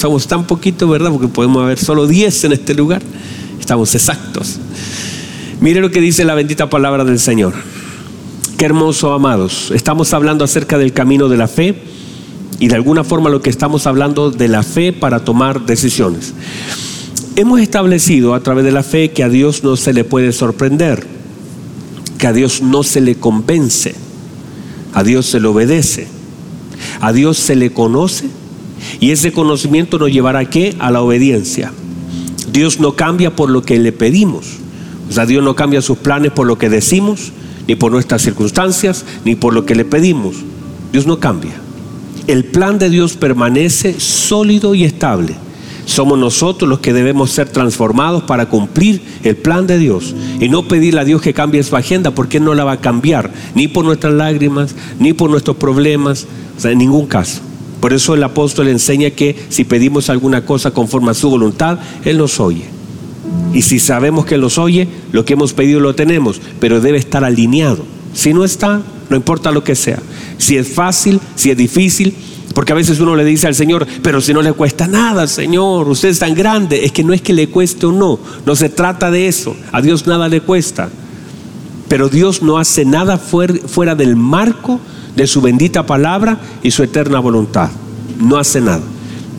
Estamos tan poquito, ¿verdad? Porque podemos haber solo 10 en este lugar. Estamos exactos. Mire lo que dice la bendita palabra del Señor. Qué hermoso, amados. Estamos hablando acerca del camino de la fe y de alguna forma lo que estamos hablando de la fe para tomar decisiones. Hemos establecido a través de la fe que a Dios no se le puede sorprender, que a Dios no se le convence, a Dios se le obedece, a Dios se le conoce y ese conocimiento nos llevará a qué? A la obediencia. Dios no cambia por lo que le pedimos. O sea, Dios no cambia sus planes por lo que decimos, ni por nuestras circunstancias, ni por lo que le pedimos. Dios no cambia. El plan de Dios permanece sólido y estable. Somos nosotros los que debemos ser transformados para cumplir el plan de Dios y no pedirle a Dios que cambie su agenda porque Él no la va a cambiar, ni por nuestras lágrimas, ni por nuestros problemas, o sea, en ningún caso. Por eso el apóstol enseña que si pedimos alguna cosa conforme a su voluntad, Él nos oye. Y si sabemos que Él nos oye, lo que hemos pedido lo tenemos, pero debe estar alineado. Si no está, no importa lo que sea. Si es fácil, si es difícil, porque a veces uno le dice al Señor, pero si no le cuesta nada, Señor, usted es tan grande. Es que no es que le cueste o no, no se trata de eso. A Dios nada le cuesta. Pero Dios no hace nada fuera del marco de su bendita palabra y su eterna voluntad. No hace nada.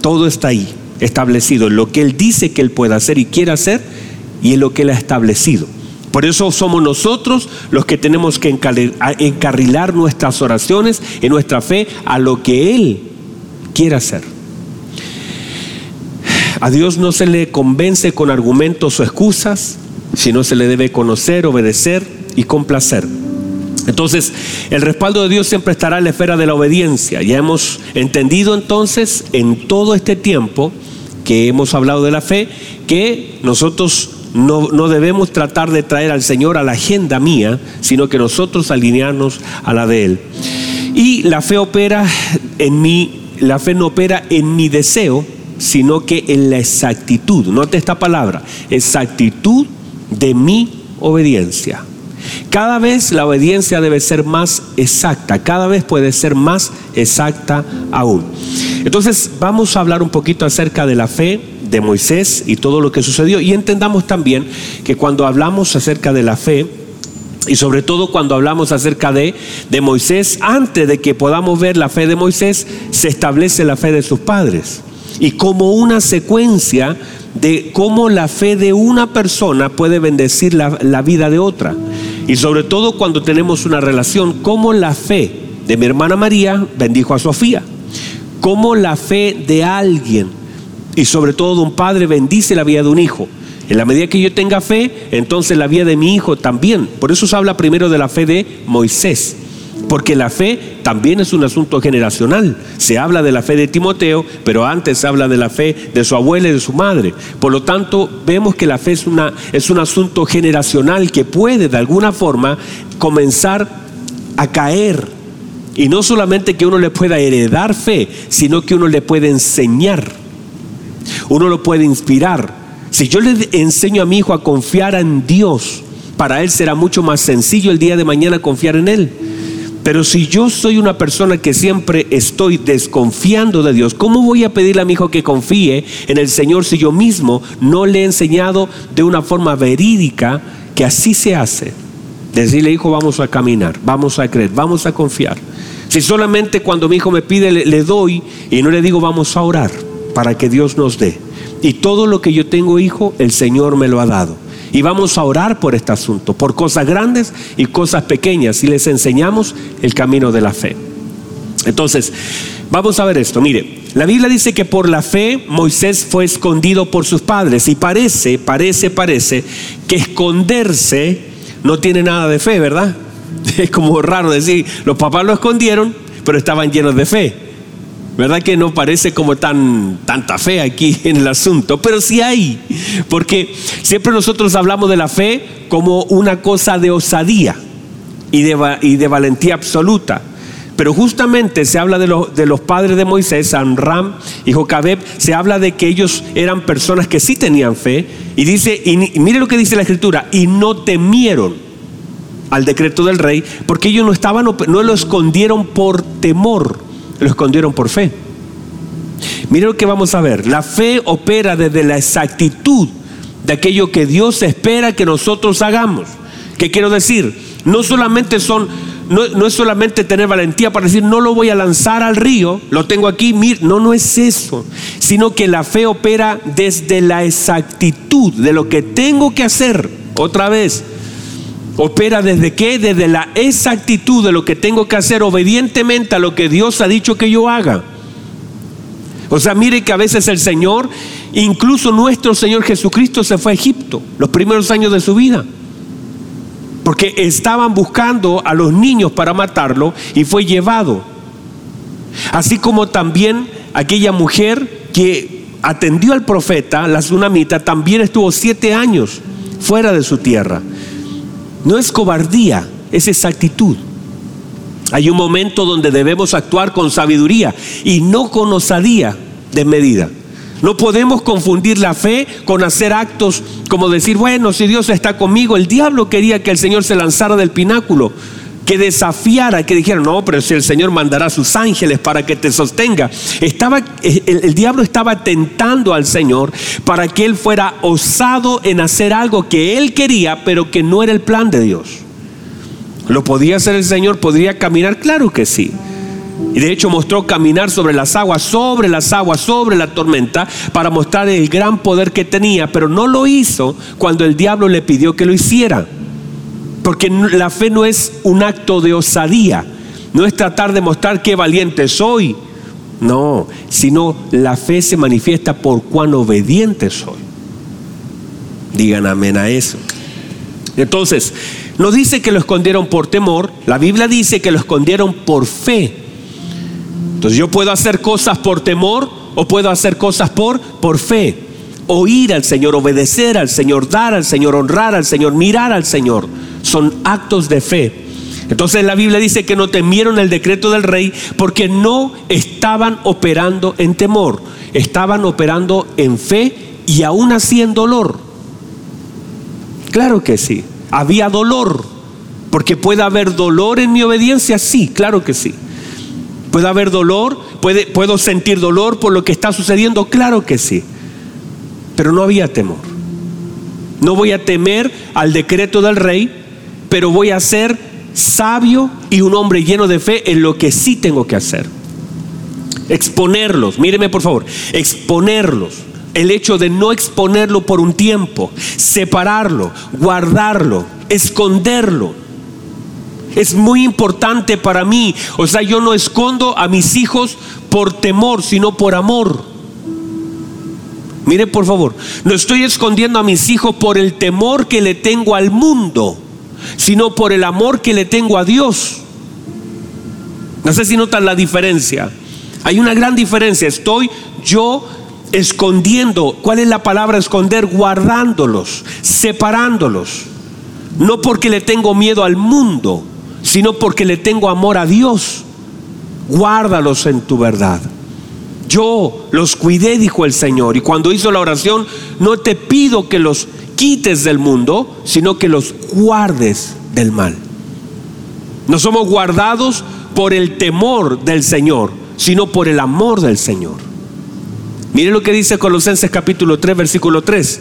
Todo está ahí, establecido. Lo que Él dice que Él puede hacer y quiere hacer y es lo que Él ha establecido. Por eso somos nosotros los que tenemos que encarrilar nuestras oraciones y nuestra fe a lo que Él quiere hacer. A Dios no se le convence con argumentos o excusas, sino se le debe conocer, obedecer y complacer. Entonces, el respaldo de Dios siempre estará en la esfera de la obediencia. Ya hemos entendido entonces en todo este tiempo que hemos hablado de la fe, que nosotros no, no, debemos tratar de traer al Señor a la agenda mía, sino que nosotros alinearnos a la de Él. Y la fe opera en mí, la fe no opera en mi deseo, sino que en la exactitud. Note esta palabra, exactitud de mi obediencia. Cada vez la obediencia debe ser más exacta, cada vez puede ser más exacta aún. Entonces vamos a hablar un poquito acerca de la fe de Moisés y todo lo que sucedió y entendamos también que cuando hablamos acerca de la fe, y sobre todo cuando hablamos acerca de, de Moisés, antes de que podamos ver la fe de Moisés, se establece la fe de sus padres. Y como una secuencia de cómo la fe de una persona puede bendecir la, la vida de otra. Y sobre todo cuando tenemos una relación, como la fe de mi hermana María bendijo a Sofía, como la fe de alguien y sobre todo de un padre bendice la vida de un hijo. En la medida que yo tenga fe, entonces la vida de mi hijo también. Por eso se habla primero de la fe de Moisés. Porque la fe también es un asunto generacional. Se habla de la fe de Timoteo, pero antes se habla de la fe de su abuela y de su madre. Por lo tanto, vemos que la fe es, es un asunto generacional que puede de alguna forma comenzar a caer. Y no solamente que uno le pueda heredar fe, sino que uno le puede enseñar. Uno lo puede inspirar. Si yo le enseño a mi hijo a confiar en Dios, para él será mucho más sencillo el día de mañana confiar en Él. Pero si yo soy una persona que siempre estoy desconfiando de Dios, ¿cómo voy a pedirle a mi hijo que confíe en el Señor si yo mismo no le he enseñado de una forma verídica que así se hace? Decirle, hijo, vamos a caminar, vamos a creer, vamos a confiar. Si solamente cuando mi hijo me pide le, le doy y no le digo, vamos a orar para que Dios nos dé. Y todo lo que yo tengo, hijo, el Señor me lo ha dado. Y vamos a orar por este asunto, por cosas grandes y cosas pequeñas, y les enseñamos el camino de la fe. Entonces, vamos a ver esto. Mire, la Biblia dice que por la fe Moisés fue escondido por sus padres. Y parece, parece, parece que esconderse no tiene nada de fe, ¿verdad? Es como raro decir, los papás lo escondieron, pero estaban llenos de fe. ¿Verdad que no parece como tan tanta fe aquí en el asunto? Pero sí hay, porque siempre nosotros hablamos de la fe como una cosa de osadía y de, valentía absoluta. Pero justamente se habla de, de los padres de Moisés, Amram y Jocabeb, se habla de que ellos eran personas que sí tenían fe. Y dice, y mire lo que dice la escritura, y no temieron al decreto del rey, porque ellos no estaban, no lo escondieron por temor lo escondieron por fe. Mire lo que vamos a ver. La fe opera desde la exactitud de aquello que Dios espera que nosotros hagamos. ¿Qué quiero decir? No solamente son, no, es solamente tener valentía para decir, no lo voy a lanzar al río, lo tengo aquí, no, no es eso, sino que la fe opera desde la exactitud de lo que tengo que hacer. Otra vez, opera desde qué? Desde la exactitud de lo que tengo que hacer obedientemente a lo que Dios ha dicho que yo haga. O sea, mire que a veces el Señor, incluso nuestro Señor Jesucristo se fue a Egipto los primeros años de su vida. Porque estaban buscando a los niños para matarlo y fue llevado. Así como también aquella mujer que atendió al profeta, la tsunamita, también estuvo siete años fuera de su tierra. No es cobardía, es exactitud. Hay un momento donde debemos actuar con sabiduría y no con osadía de medida. No podemos confundir la fe con hacer actos como decir, bueno, si Dios está conmigo, el diablo quería que el Señor se lanzara del pináculo, que desafiara, que dijera, no, pero si el Señor mandará a sus ángeles para que te sostenga. Estaba, el, el diablo estaba tentando al Señor para que él fuera osado en hacer algo que él quería, pero que no era el plan de Dios. ¿Lo podía hacer el Señor? ¿Podría caminar? Claro que sí. Y de hecho mostró caminar sobre las aguas, sobre las aguas, sobre la tormenta, para mostrar el gran poder que tenía, pero no lo hizo cuando el diablo le pidió que lo hiciera. Porque la fe no es un acto de osadía, no es tratar de mostrar qué valiente soy, no, sino la fe se manifiesta por cuán obediente soy. Digan amén a eso. Entonces, no dice que lo escondieron por temor, la Biblia dice que lo escondieron por fe. Entonces yo puedo hacer cosas por temor o puedo hacer cosas por, por fe. Oír al Señor, obedecer al Señor, dar al Señor, honrar al Señor, mirar al Señor. Son actos de fe. Entonces la Biblia dice que no temieron el decreto del rey porque no estaban operando en temor, estaban operando en fe y aún así en dolor. Claro que sí había dolor. Porque puede haber dolor en mi obediencia, sí, claro que sí. Puede haber dolor, puedo sentir dolor por lo que está sucediendo, claro que sí. Pero no había temor. No voy a temer al decreto del rey, pero voy a ser sabio y un hombre lleno de fe en lo que sí tengo que hacer. Exponerlos, míreme por favor, exponerlos el hecho de no exponerlo por un tiempo, separarlo, guardarlo, esconderlo. Es muy importante para mí. O sea, yo no escondo a mis hijos por temor, sino por amor. Mire, por favor, no estoy escondiendo a mis hijos por el temor que le tengo al mundo, sino por el amor que le tengo a Dios. No sé si notan la diferencia. Hay una gran diferencia. Estoy yo escondiendo. ¿Cuál es la palabra esconder? Guardándolos, separándolos. No porque le tengo miedo al mundo, sino porque le tengo amor a Dios. Guárdalos en tu verdad. Yo los cuidé, dijo el Señor. Y cuando hizo la oración, no te pido que los quites del mundo, sino que los guardes del mal. No somos guardados por el temor del Señor, sino por el amor del Señor. Mire lo que dice Colosenses capítulo 3, versículo 3.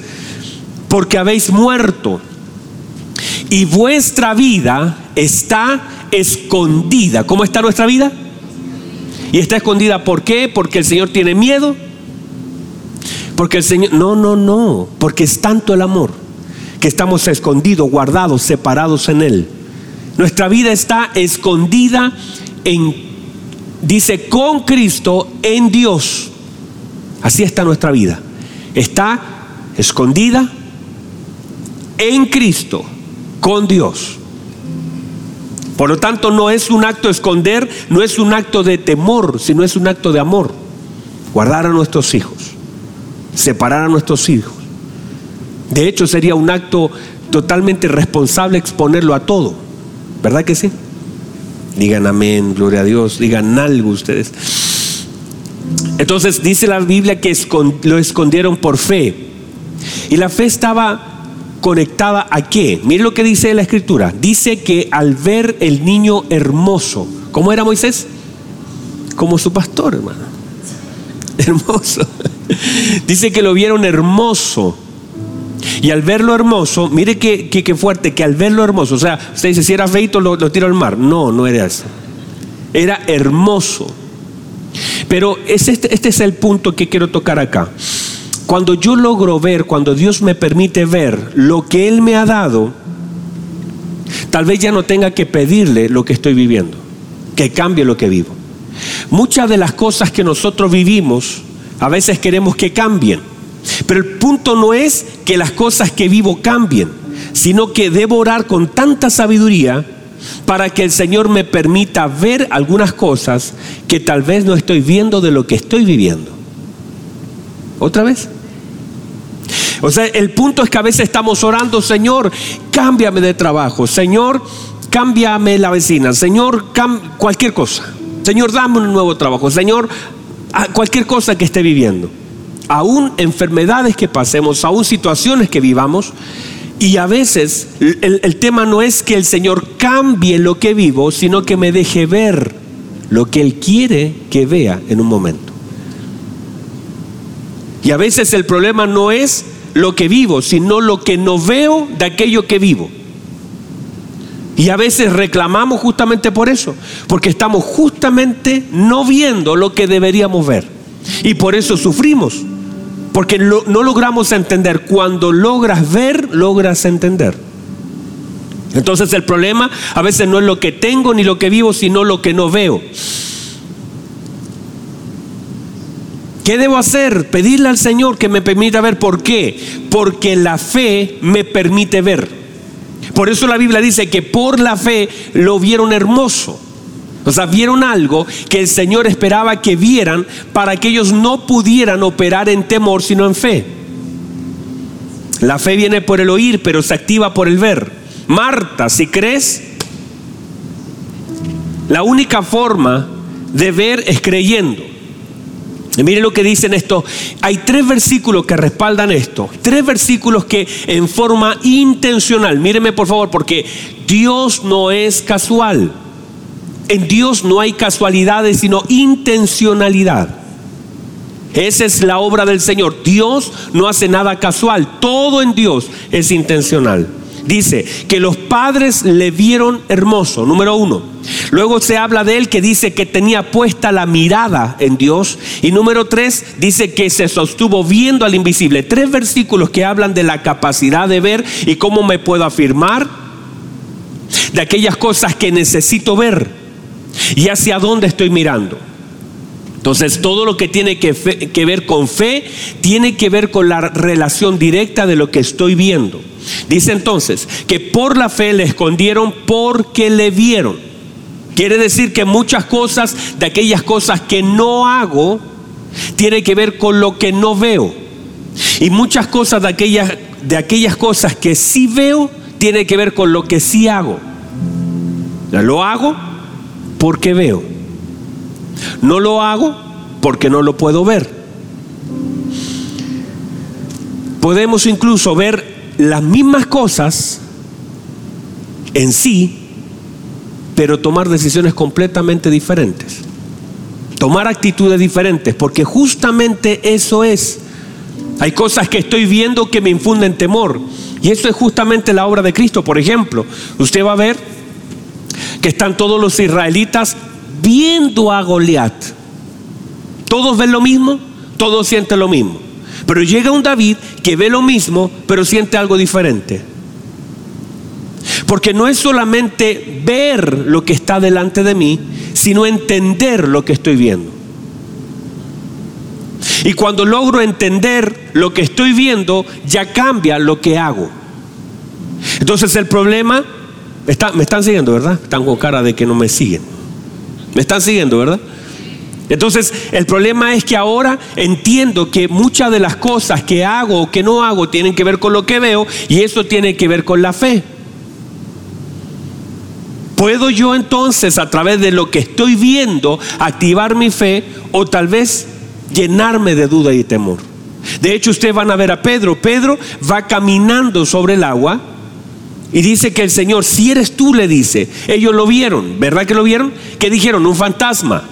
Porque habéis muerto y vuestra vida está escondida. ¿Cómo está nuestra vida? Y está escondida, ¿por qué? Porque el Señor tiene miedo. Porque el Señor, no, no, no, porque es tanto el amor que estamos escondidos, guardados, separados en Él. Nuestra vida está escondida en, dice, con Cristo en Dios. Así está nuestra vida. Está escondida en Cristo, con Dios. Por lo tanto, no es un acto de esconder, no es un acto de temor, sino es un acto de amor. Guardar a nuestros hijos, separar a nuestros hijos. De hecho, sería un acto totalmente responsable exponerlo a todo. ¿Verdad que sí? Digan amén, gloria a Dios, digan algo ustedes. Entonces dice la Biblia que lo escondieron por fe. Y la fe estaba conectada a qué? Mire lo que dice la escritura. Dice que al ver el niño hermoso, ¿cómo era Moisés? Como su pastor, hermano. Hermoso. Dice que lo vieron hermoso. Y al verlo hermoso, mire qué, fuerte, que al verlo hermoso, o sea, usted dice, si era feito lo, lo tiro al mar. No, no era eso. Era hermoso. Pero este, este es el punto que quiero tocar acá. Cuando yo logro ver, cuando Dios me permite ver lo que Él me ha dado, tal vez ya no tenga que pedirle lo que estoy viviendo, que cambie lo que vivo. Muchas de las cosas que nosotros vivimos, a veces queremos que cambien. Pero el punto no es que las cosas que vivo cambien, sino que debo orar con tanta sabiduría para que el Señor me permita ver algunas cosas que tal vez no estoy viendo de lo que estoy viviendo. ¿Otra vez? O sea, el punto es que a veces estamos orando, Señor, cámbiame de trabajo, Señor, cámbiame la vecina, Señor, cualquier cosa. Señor, dame un nuevo trabajo, Señor, cualquier cosa que esté viviendo. Aún enfermedades que pasemos, aún situaciones que vivamos, y a veces el, el, tema no es que el Señor cambie lo que vivo, sino que me deje ver lo que Él quiere que vea en un momento. Y a veces el problema no es lo que vivo, sino lo que no veo de aquello que vivo. Y a veces reclamamos justamente por eso, porque estamos justamente no viendo lo que deberíamos ver. Y por eso sufrimos. Porque no logramos entender. Cuando logras ver, logras entender. Entonces el problema a veces no es lo que tengo ni lo que vivo, sino lo que no veo. ¿Qué debo hacer? Pedirle al Señor que me permita ver. ¿Por qué? Porque la fe me permite ver. Por eso la Biblia dice que por la fe lo vieron hermoso. O sea, vieron algo que el Señor esperaba que vieran para que ellos no pudieran operar en temor, sino en fe. La fe viene por el oír, pero se activa por el ver. Marta, si crees, la única forma de ver es creyendo. Y mire lo que dicen esto. Hay tres versículos que respaldan esto. Tres versículos que en forma intencional, míreme por favor, porque Dios no es casual. En Dios no hay casualidades, sino intencionalidad. Esa es la obra del Señor. Dios no hace nada casual. Todo en Dios es intencional. Dice que los padres le vieron hermoso, número uno. Luego se habla de él que dice que tenía puesta la mirada en Dios. Y número tres dice que se sostuvo viendo al invisible. Tres versículos que hablan de la capacidad de ver y cómo me puedo afirmar de aquellas cosas que necesito ver y hacia dónde estoy mirando. Entonces, todo lo que tiene que, ver con fe tiene que ver con la relación directa de lo que estoy viendo. Dice entonces que por la fe le escondieron porque le vieron. Quiere decir que muchas cosas de aquellas cosas que no hago tiene que ver con lo que no veo. Y muchas cosas de aquellas, de aquellas cosas que sí veo tiene que ver con lo que sí hago. Lo hago porque veo. No lo hago porque no lo puedo ver. Podemos incluso ver las mismas cosas en sí, pero tomar decisiones completamente diferentes. Tomar actitudes diferentes, porque justamente eso es. Hay cosas que estoy viendo que me infunden temor. Y eso es justamente la obra de Cristo. Por ejemplo, usted va a ver que están todos los israelitas viendo a Goliat. Todos ven lo mismo, todos sienten lo mismo. Pero llega un David que ve lo mismo, pero siente algo diferente. Porque no es solamente ver lo que está delante de mí, sino entender lo que estoy viendo. Y cuando logro entender lo que estoy viendo, ya cambia lo que hago. Entonces el problema me están siguiendo, ¿verdad? Están con cara de que no me siguen. Me están siguiendo, ¿verdad? Entonces, el problema es que ahora entiendo que muchas de las cosas que hago o que no hago tienen que ver con lo que veo y eso tiene que ver con la fe. ¿Puedo yo entonces a través de lo que estoy viendo activar mi fe o tal vez llenarme de duda y temor? De hecho, ustedes van a ver a Pedro. Pedro va caminando sobre el agua y dice que el Señor, si eres tú, le dice, ellos lo vieron, ¿verdad que lo vieron? ¿Qué dijeron? Un fantasma.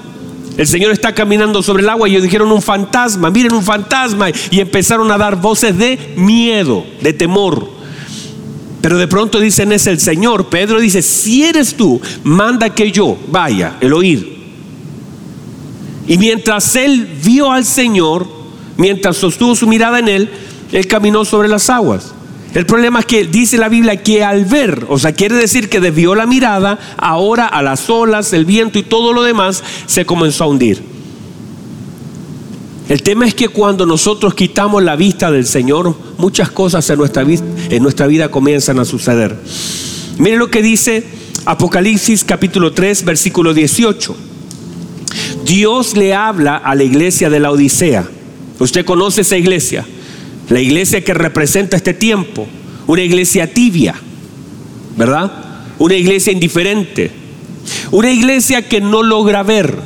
El Señor está caminando sobre el agua y ellos dijeron un fantasma, miren un fantasma. Y empezaron a dar voces de miedo, de temor. Pero de pronto dicen es el Señor. Pedro dice, si eres tú, manda que yo vaya, el oír. Y mientras él vio al Señor, mientras sostuvo su mirada en él, él caminó sobre las aguas. El problema es que dice la Biblia que al ver, o sea, quiere decir que desvió la mirada, ahora a las olas, el viento y todo lo demás se comenzó a hundir. El tema es que cuando nosotros quitamos la vista del Señor, muchas cosas en nuestra, vida comienzan a suceder. Miren lo que dice Apocalipsis capítulo 3, versículo 18. Dios le habla a la iglesia de la Odisea. Usted conoce esa iglesia. La iglesia que representa este tiempo, una iglesia tibia, ¿verdad? Una iglesia indiferente, una iglesia que no logra ver.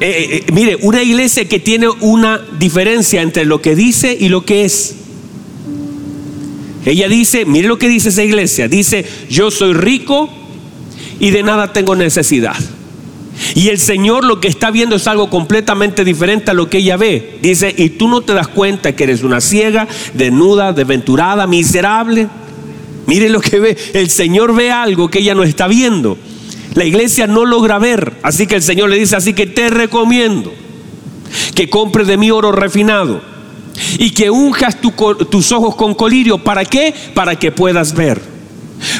Eh, eh, eh, mire, una iglesia que tiene una diferencia entre lo que dice y lo que es. Ella dice, mire lo que dice esa iglesia, dice, yo soy rico y de nada tengo necesidad. Y el Señor lo que está viendo es algo completamente diferente a lo que ella ve. Dice, y tú no te das cuenta que eres una ciega, desnuda, desventurada, miserable. Mire lo que ve. El Señor ve algo que ella no está viendo. La iglesia no logra ver. Así que el Señor le dice, así que te recomiendo que compres de mí oro refinado y que unjas tus ojos con colirio. ¿Para qué? Para que puedas ver.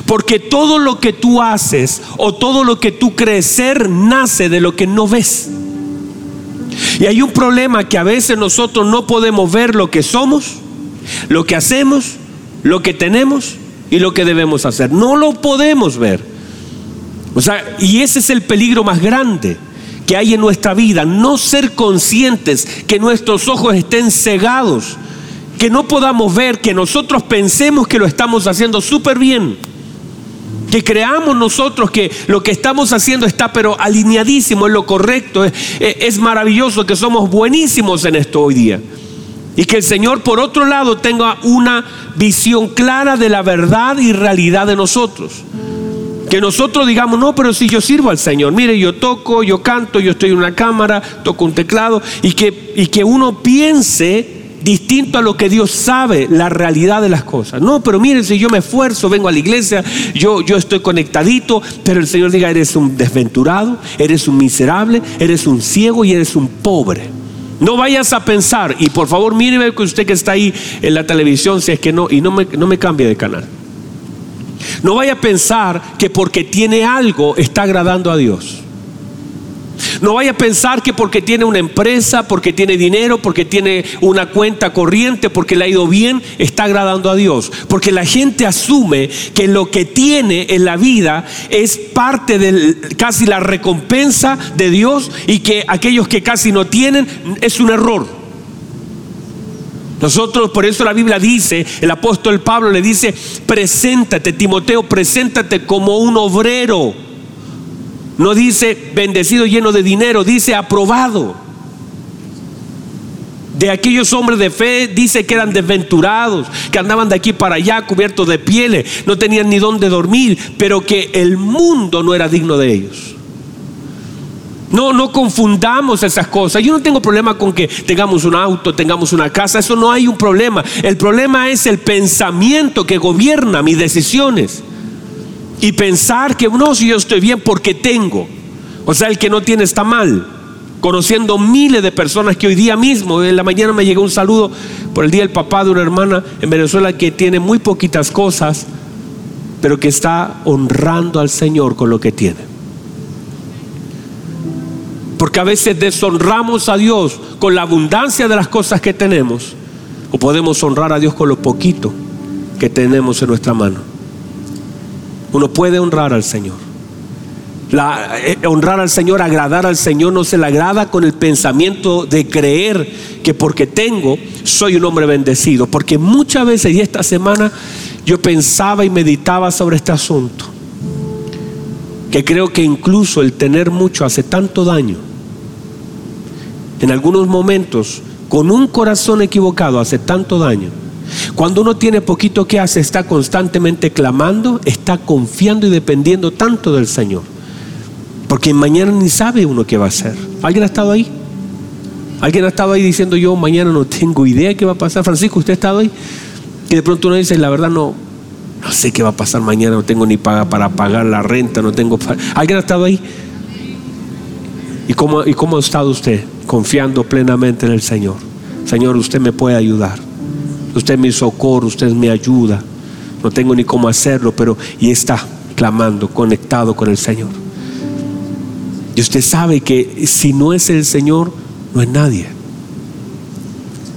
Porque todo lo que tú haces o todo lo que tú crees nace de lo que no ves. Y hay un problema que a veces nosotros no podemos ver lo que somos, lo que hacemos, lo que tenemos y lo que debemos hacer. No lo podemos ver. O sea, y ese es el peligro más grande que hay en nuestra vida, no ser conscientes que nuestros ojos estén cegados, que no podamos ver, que nosotros pensemos que lo estamos haciendo súper bien que creamos nosotros que lo que estamos haciendo está pero alineadísimo, es lo correcto, es, es, maravilloso, que somos buenísimos en esto hoy día. Y que el Señor por otro lado tenga una visión clara de la verdad y realidad de nosotros. Que nosotros digamos, no, pero si yo sirvo al Señor, mire, yo toco, yo canto, yo estoy en una cámara, toco un teclado, y que, y que uno piense distinto a lo que Dios sabe, la realidad de las cosas. No, pero miren, si yo me esfuerzo, vengo a la iglesia, yo, yo estoy conectadito, pero el Señor diga, eres un desventurado, eres un miserable, eres un ciego y eres un pobre. No vayas a pensar, y por favor míreme que usted que está ahí en la televisión, si es que no, y no me, no me cambie de canal. No vaya a pensar que porque tiene algo está agradando a Dios. No vaya a pensar que porque tiene una empresa, porque tiene dinero, porque tiene una cuenta corriente, porque le ha ido bien, está agradando a Dios. Porque la gente asume que lo que tiene en la vida es parte de casi la recompensa de Dios y que aquellos que casi no tienen es un error. Nosotros, por eso la Biblia dice, el apóstol Pablo le dice, preséntate, Timoteo, preséntate como un obrero no dice bendecido lleno de dinero, dice aprobado. De aquellos hombres de fe dice que eran desventurados, que andaban de aquí para allá cubiertos de pieles, no tenían ni dónde dormir, pero que el mundo no era digno de ellos. No, no confundamos esas cosas. Yo no tengo problema con que tengamos un auto, tengamos una casa, eso no hay un problema. El problema es el pensamiento que gobierna mis decisiones y pensar que no, si yo estoy bien porque tengo. O sea, el que no tiene está mal. Conociendo miles de personas que hoy día mismo, en la mañana me llegó un saludo por el día del papá de una hermana en Venezuela que tiene muy poquitas cosas, pero que está honrando al Señor con lo que tiene. Porque a veces deshonramos a Dios con la abundancia de las cosas que tenemos, o podemos honrar a Dios con lo poquito que tenemos en nuestra mano. Uno puede honrar al Señor. Eh, honrar al Señor, agradar al Señor, no se le agrada con el pensamiento de creer que porque tengo soy un hombre bendecido. Porque muchas veces, y esta semana, yo pensaba y meditaba sobre este asunto. Que creo que incluso el tener mucho hace tanto daño. En algunos momentos, con un corazón equivocado, hace tanto daño cuando uno tiene poquito que hace, está constantemente clamando, está confiando y dependiendo tanto del Señor. Porque mañana ni sabe uno qué va a hacer. ¿Alguien ha estado ahí? ¿Alguien ha estado ahí diciendo yo mañana no tengo idea qué va a pasar? Francisco, ¿usted ha estado ahí? Y de pronto uno dice, la verdad no, no sé qué va a pasar mañana, no tengo ni paga para pagar la renta, no tengo... ¿Alguien ha estado ahí? ¿Y cómo, ¿Y cómo ha estado usted? Confiando plenamente en el Señor. Señor, usted me puede ayudar. Usted es mi socorro, usted es mi ayuda. No tengo ni cómo hacerlo, pero y está clamando, conectado con el Señor. Y usted sabe que si no es el Señor, no es nadie.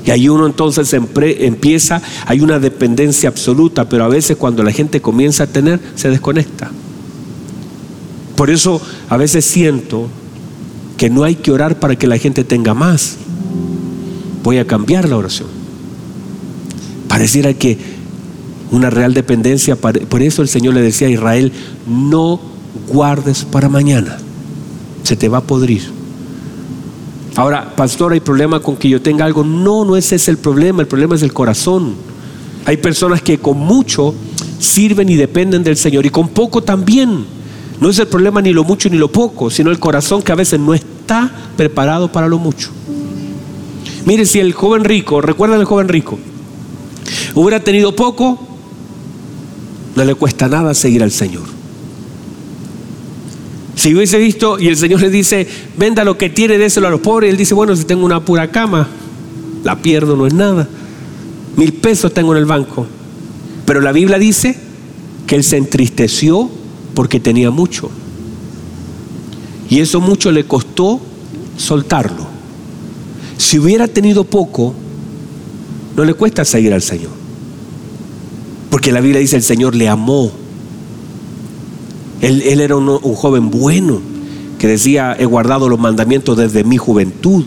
Y ahí uno entonces empieza, hay una dependencia absoluta, pero a veces cuando la gente comienza a tener, se desconecta. Por eso a veces siento que no hay que orar para que la gente tenga más. Voy a cambiar la oración. Pareciera que una real dependencia, por eso el Señor le decía a Israel, no guardes para mañana, se te va a podrir. Ahora, pastor, hay problema con que yo tenga algo. No, no ese es el problema, el problema es el corazón. Hay personas que con mucho sirven y dependen del Señor y con poco también. No es el problema ni lo mucho ni lo poco, sino el corazón que a veces no está preparado para lo mucho. Mire, si el joven rico, recuerda el joven rico, hubiera tenido poco, no le cuesta nada seguir al Señor. Si hubiese visto y el Señor le dice, venda lo que tiene, déselo a los pobres, y él dice, bueno, si tengo una pura cama, la pierdo, no es nada. Mil pesos tengo en el banco. Pero la Biblia dice que él se entristeció porque tenía mucho. Y eso mucho le costó soltarlo. Si hubiera tenido poco, no le cuesta seguir al Señor. Porque la Biblia dice, el Señor le amó. Él, era un, un joven bueno que decía, he guardado los mandamientos desde mi juventud.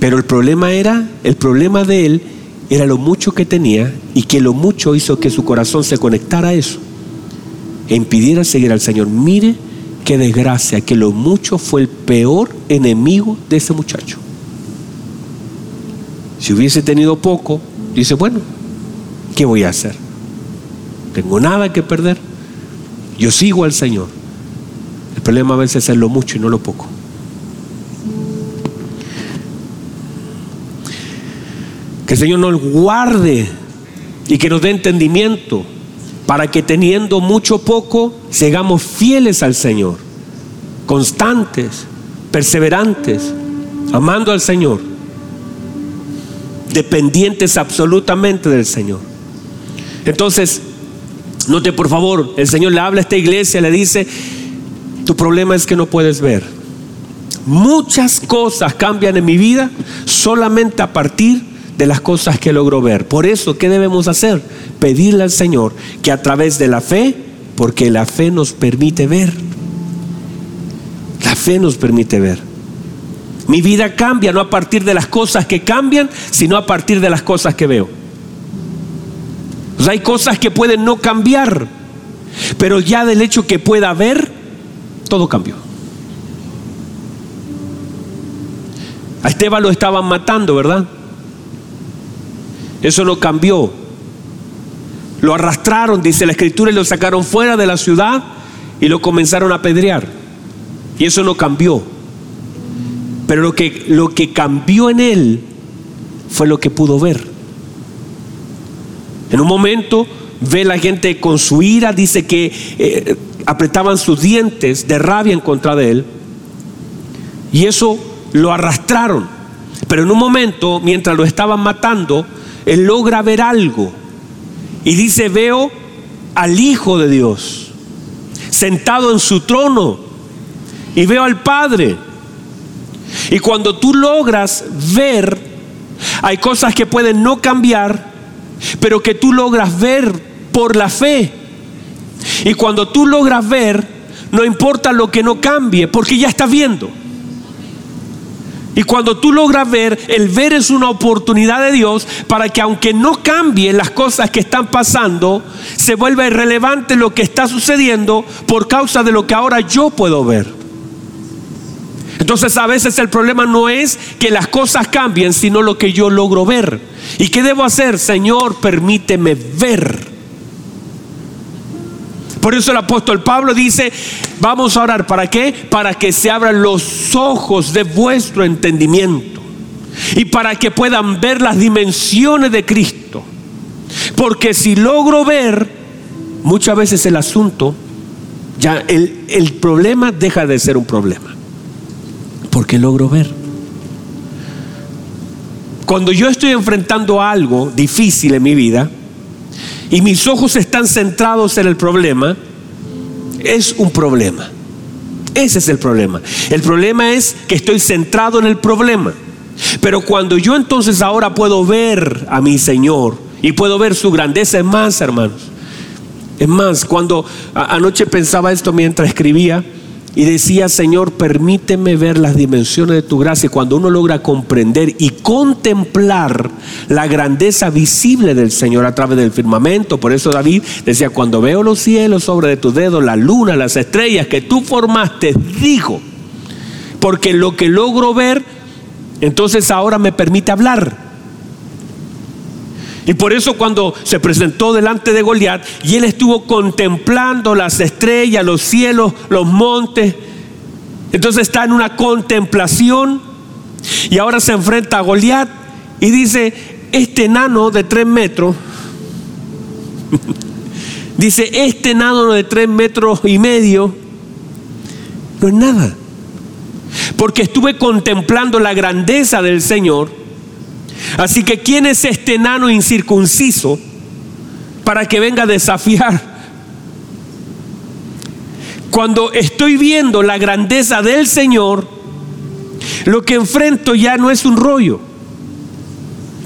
Pero el problema era, el problema de él era lo mucho que tenía y que lo mucho hizo que su corazón se conectara a eso e impidiera seguir al Señor. Mire qué desgracia, que lo mucho fue el peor enemigo de ese muchacho. Si hubiese tenido poco, dice, bueno, ¿qué voy a hacer? Tengo nada que perder. Yo sigo al Señor. El problema a veces es lo mucho y no lo poco. Que el Señor nos guarde y que nos dé entendimiento para que teniendo mucho poco, sigamos fieles al Señor, constantes, perseverantes, amando al Señor, dependientes absolutamente del Señor. Entonces, note por favor, el Señor le habla a esta iglesia, le dice, tu problema es que no puedes ver. Muchas cosas cambian en mi vida solamente a partir de las cosas que logro ver. Por eso, ¿qué debemos hacer? Pedirle al Señor que a través de la fe, porque la fe nos permite ver. La fe nos permite ver. Mi vida cambia no a partir de las cosas que cambian, sino a partir de las cosas que veo. Hay cosas que pueden no cambiar, pero ya del hecho que pueda ver, todo cambió. A Esteban lo estaban matando, ¿verdad? Eso no cambió. Lo arrastraron, dice la escritura, y lo sacaron fuera de la ciudad y lo comenzaron a apedrear. Y eso no cambió. Pero lo que, lo que cambió en él fue lo que pudo ver. En un momento ve la gente con su ira, dice que eh, apretaban sus dientes de rabia en contra de él. Y eso lo arrastraron. Pero en un momento, mientras lo estaban matando, él logra ver algo. Y dice, veo al Hijo de Dios sentado en su trono y veo al Padre. Y cuando tú logras ver, hay cosas que pueden no cambiar, pero que tú logras ver por la fe. Y cuando tú logras ver, no importa lo que no cambie, porque ya estás viendo. Y cuando tú logras ver, el ver es una oportunidad de Dios para que aunque no cambien las cosas que están pasando, se vuelva irrelevante lo que está sucediendo por causa de lo que ahora yo puedo ver. Entonces a veces el problema no es que las cosas cambien, sino lo que yo logro ver. ¿Y qué debo hacer? Señor, permíteme ver. Por eso el apóstol Pablo dice, vamos a orar, ¿para qué? Para que se abran los ojos de vuestro entendimiento y para que puedan ver las dimensiones de Cristo. Porque si logro ver, muchas veces el asunto, ya el, el problema deja de ser un problema. Porque logro ver. Cuando yo estoy enfrentando algo difícil en mi vida y mis ojos están centrados en el problema, es un problema. Ese es el problema. El problema es que estoy centrado en el problema. Pero cuando yo entonces ahora puedo ver a mi Señor y puedo ver su grandeza, es más, hermanos. Es más, cuando anoche pensaba esto mientras escribía, y decía, Señor, permíteme ver las dimensiones de tu gracia. Cuando uno logra comprender y contemplar la grandeza visible del Señor a través del firmamento. Por eso David decía, cuando veo los cielos sobre de tus dedos, la luna, las estrellas que tú formaste, digo, porque lo que logro ver, entonces ahora me permite hablar. Y por eso cuando se presentó delante de Goliat y él estuvo contemplando las estrellas, los cielos, los montes, entonces está en una contemplación y ahora se enfrenta a Goliat y dice, este enano de tres metros, dice, este enano de tres metros y medio, no es nada. Porque estuve contemplando la grandeza del Señor Así que, ¿quién es este enano incircunciso para que venga a desafiar? Cuando estoy viendo la grandeza del Señor, lo que enfrento ya no es un rollo.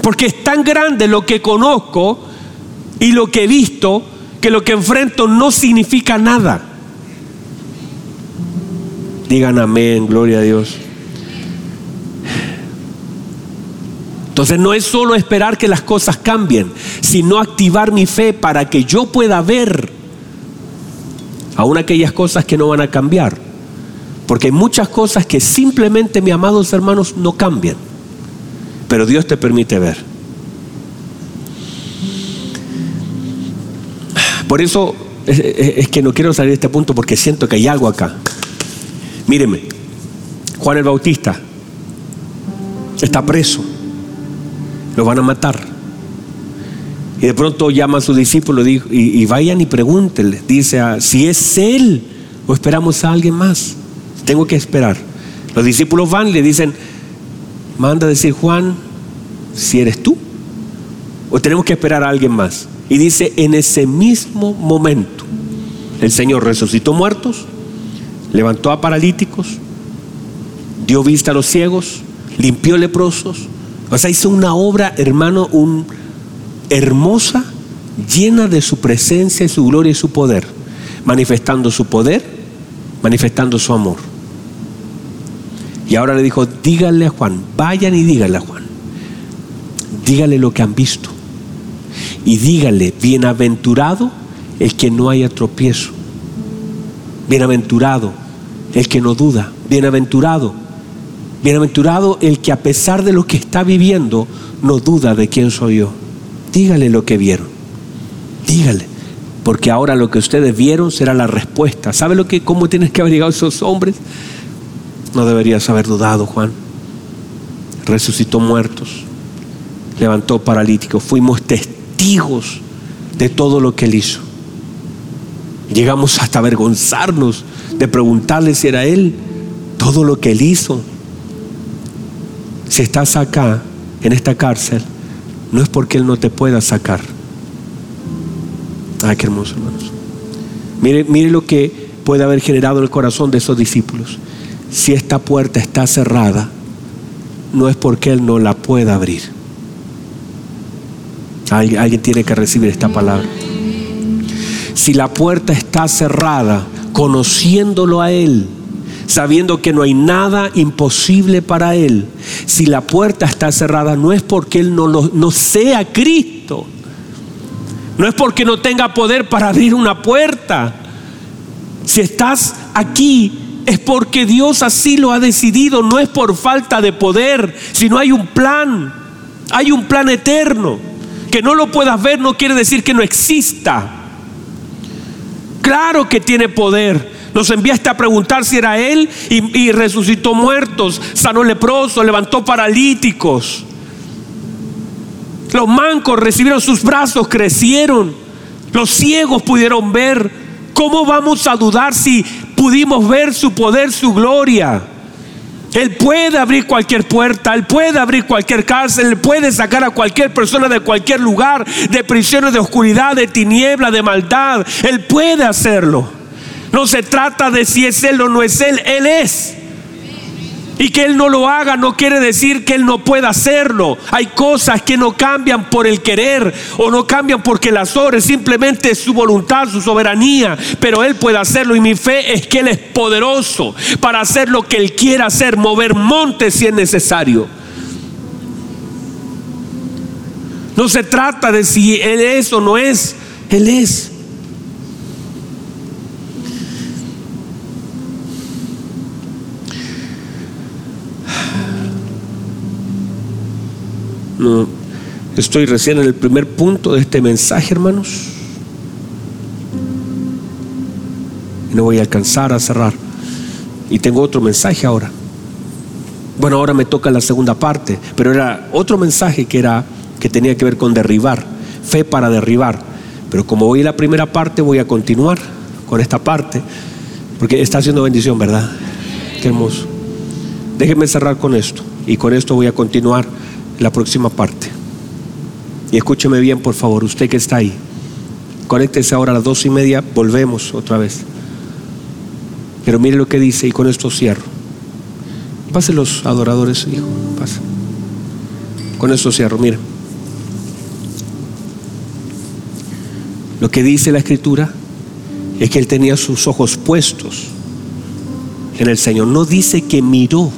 Porque es tan grande lo que conozco y lo que he visto que lo que enfrento no significa nada. Digan amén, gloria a Dios. Entonces no es solo esperar que las cosas cambien, sino activar mi fe para que yo pueda ver aún aquellas cosas que no van a cambiar. Porque hay muchas cosas que simplemente, mis amados hermanos, no cambian. Pero Dios te permite ver. Por eso es, que no quiero salir de este punto porque siento que hay algo acá. Míreme, Juan el Bautista está preso lo van a matar. Y de pronto llama a su discípulo y, vayan y pregúntenle, dice, ah, si es él o esperamos a alguien más. Tengo que esperar. Los discípulos van y le dicen, manda a decir Juan, si eres tú, o tenemos que esperar a alguien más. Y dice, en ese mismo momento, el Señor resucitó muertos, levantó a paralíticos, dio vista a los ciegos, limpió leprosos, o sea, hizo una obra, hermano, un, hermosa, llena de su presencia y su gloria y su poder, manifestando su poder, manifestando su amor. Y ahora le dijo, díganle a Juan, vayan y díganle a Juan, díganle lo que han visto. Y díganle, bienaventurado el que no haya tropiezo. Bienaventurado el que no duda. Bienaventurado Bienaventurado el que a pesar de lo que está viviendo no duda de quién soy yo. Dígale lo que vieron. Dígale. Porque ahora lo que ustedes vieron será la respuesta. ¿Sabe lo que, cómo tienes que haber llegado esos hombres? No deberías haber dudado, Juan. Resucitó muertos. Levantó paralíticos. Fuimos testigos de todo lo que él hizo. Llegamos hasta avergonzarnos de preguntarle si era él todo lo que él hizo si estás acá, en esta cárcel, no es porque Él no te pueda sacar. Ay, qué hermoso, hermanos. Mire, mire lo que puede haber generado el corazón de esos discípulos. Si esta puerta está cerrada, no es porque Él no la pueda abrir. alguien tiene que recibir esta palabra. Si la puerta está cerrada, conociéndolo a Él, sabiendo que no hay nada imposible para Él. Si la puerta está cerrada, no es porque Él no, sea Cristo. No es porque no tenga poder para abrir una puerta. Si estás aquí, es porque Dios así lo ha decidido. No es por falta de poder, sino hay un plan. Hay un plan eterno. Que no lo puedas ver no quiere decir que no exista. Claro que tiene poder. Nos enviaste a preguntar si era Él y, y resucitó muertos, sanó leprosos, levantó paralíticos. Los mancos recibieron sus brazos, crecieron. Los ciegos pudieron ver. ¿Cómo vamos a dudar si pudimos ver su poder, su gloria? Él puede abrir cualquier puerta, Él puede abrir cualquier cárcel, Él puede sacar a cualquier persona de cualquier lugar, de prisiones de oscuridad, de tiniebla, de maldad. Él puede hacerlo. No se trata de si es Él o no es Él, Él es. Y que Él no lo haga no quiere decir que Él no pueda hacerlo. Hay cosas que no cambian por el querer o no cambian porque las obras, simplemente es su voluntad, su soberanía. Pero Él puede hacerlo y mi fe es que Él es poderoso para hacer lo que Él quiera hacer, mover montes si es necesario. No se trata de si Él es o no es, Él es. Estoy recién en el primer punto de este mensaje, hermanos. No voy a alcanzar a cerrar. Y tengo otro mensaje ahora. Bueno, ahora me toca la segunda parte, pero era otro mensaje que era que tenía que ver con derribar, fe para derribar. Pero como voy a la primera parte, voy a continuar con esta parte, porque está haciendo bendición, ¿verdad? Qué hermoso. Déjenme cerrar con esto, y con esto voy a continuar la próxima parte. Y escúcheme bien, por favor, usted que está ahí. Conéctese ahora a las dos y media, volvemos otra vez. Pero mire lo que dice y con esto cierro. Pase los adoradores, hijo, pase. Con esto cierro, mire. Lo que dice la escritura es que él tenía sus ojos puestos en el Señor. No dice que miró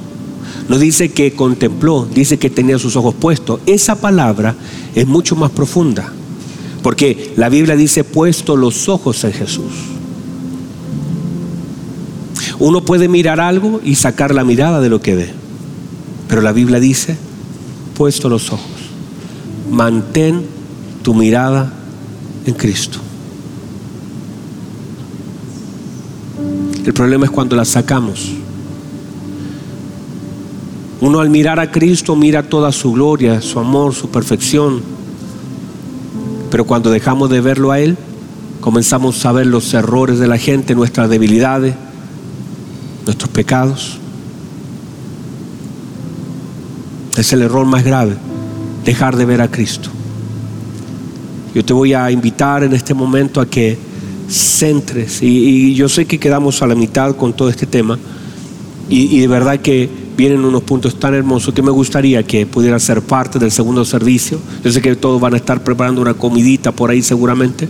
no dice que contempló, dice que tenía sus ojos puestos. Esa palabra es mucho más profunda, porque la Biblia dice puesto los ojos en Jesús. Uno puede mirar algo y sacar la mirada de lo que ve, pero la Biblia dice puesto los ojos. Mantén tu mirada en Cristo. El problema es cuando la sacamos uno al mirar a Cristo mira toda su gloria, su amor, su perfección. Pero cuando dejamos de verlo a Él, comenzamos a ver los errores de la gente, nuestras debilidades, nuestros pecados. Es el error más grave, dejar de ver a Cristo. Yo te voy a invitar en este momento a que centres, y, yo sé que quedamos a la mitad con todo este tema, y de verdad que vienen unos puntos tan hermosos que me gustaría que pudiera ser parte del segundo servicio. Yo sé que todos van a estar preparando una comidita por ahí seguramente,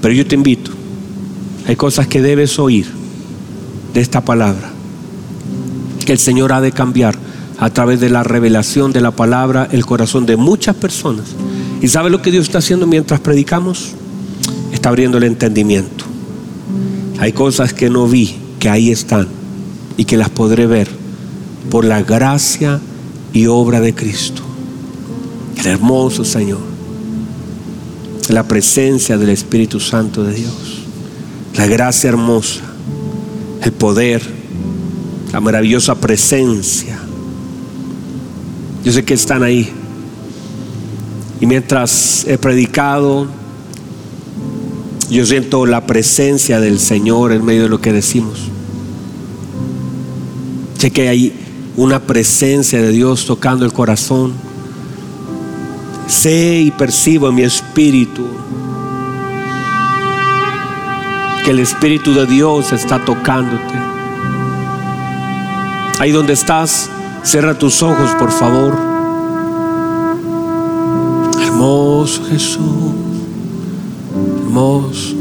pero yo te invito. Hay cosas que debes oír de esta palabra, que el Señor ha de cambiar a través de la revelación de la palabra el corazón de muchas personas. ¿Y sabe lo que Dios está haciendo mientras predicamos? Está abriendo el entendimiento. Hay cosas que no vi, que ahí están y que las podré ver por la gracia y obra de Cristo. El hermoso Señor. La presencia del Espíritu Santo de Dios. La gracia hermosa. El poder. La maravillosa presencia. Yo sé que están ahí. Y mientras he predicado, yo siento la presencia del Señor en medio de lo que decimos. Sé que hay una presencia de Dios tocando el corazón. Sé y percibo en mi espíritu que el Espíritu de Dios está tocándote. Ahí donde estás, cierra tus ojos, por favor. Hermoso Jesús, hermoso.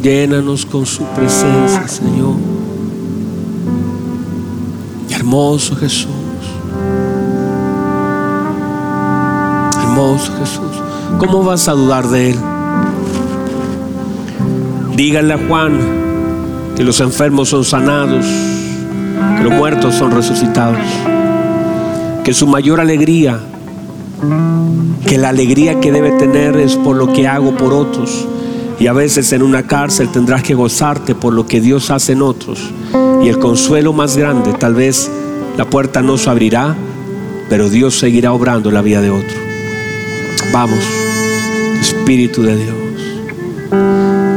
Llénanos con su presencia, Señor. Hermoso Jesús. Hermoso Jesús. ¿Cómo vas a dudar de Él? Díganle a Juan que los enfermos son sanados, que los muertos son resucitados, que su mayor alegría, que la alegría que debe tener es por lo que hago por otros, Y a veces en una cárcel tendrás que gozarte por lo que Dios hace en otros. Y el consuelo más grande, tal vez la puerta no se abrirá, pero Dios seguirá obrando la vida de otro. Vamos, Espíritu de Dios.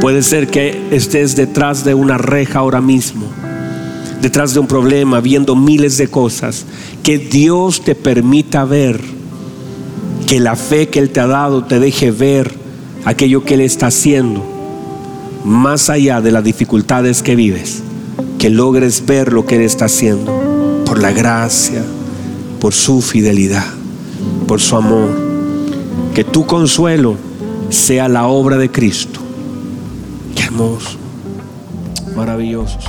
Puede ser que estés detrás de una reja ahora mismo, detrás de un problema, viendo miles de cosas. Que Dios te permita ver, que la fe que Él te ha dado te deje ver aquello que Él está haciendo, más allá de las dificultades que vives, que logres ver lo que Él está haciendo, por la gracia, por su fidelidad, por su amor. Que tu consuelo sea la obra de Cristo. Qué hermoso, maravilloso.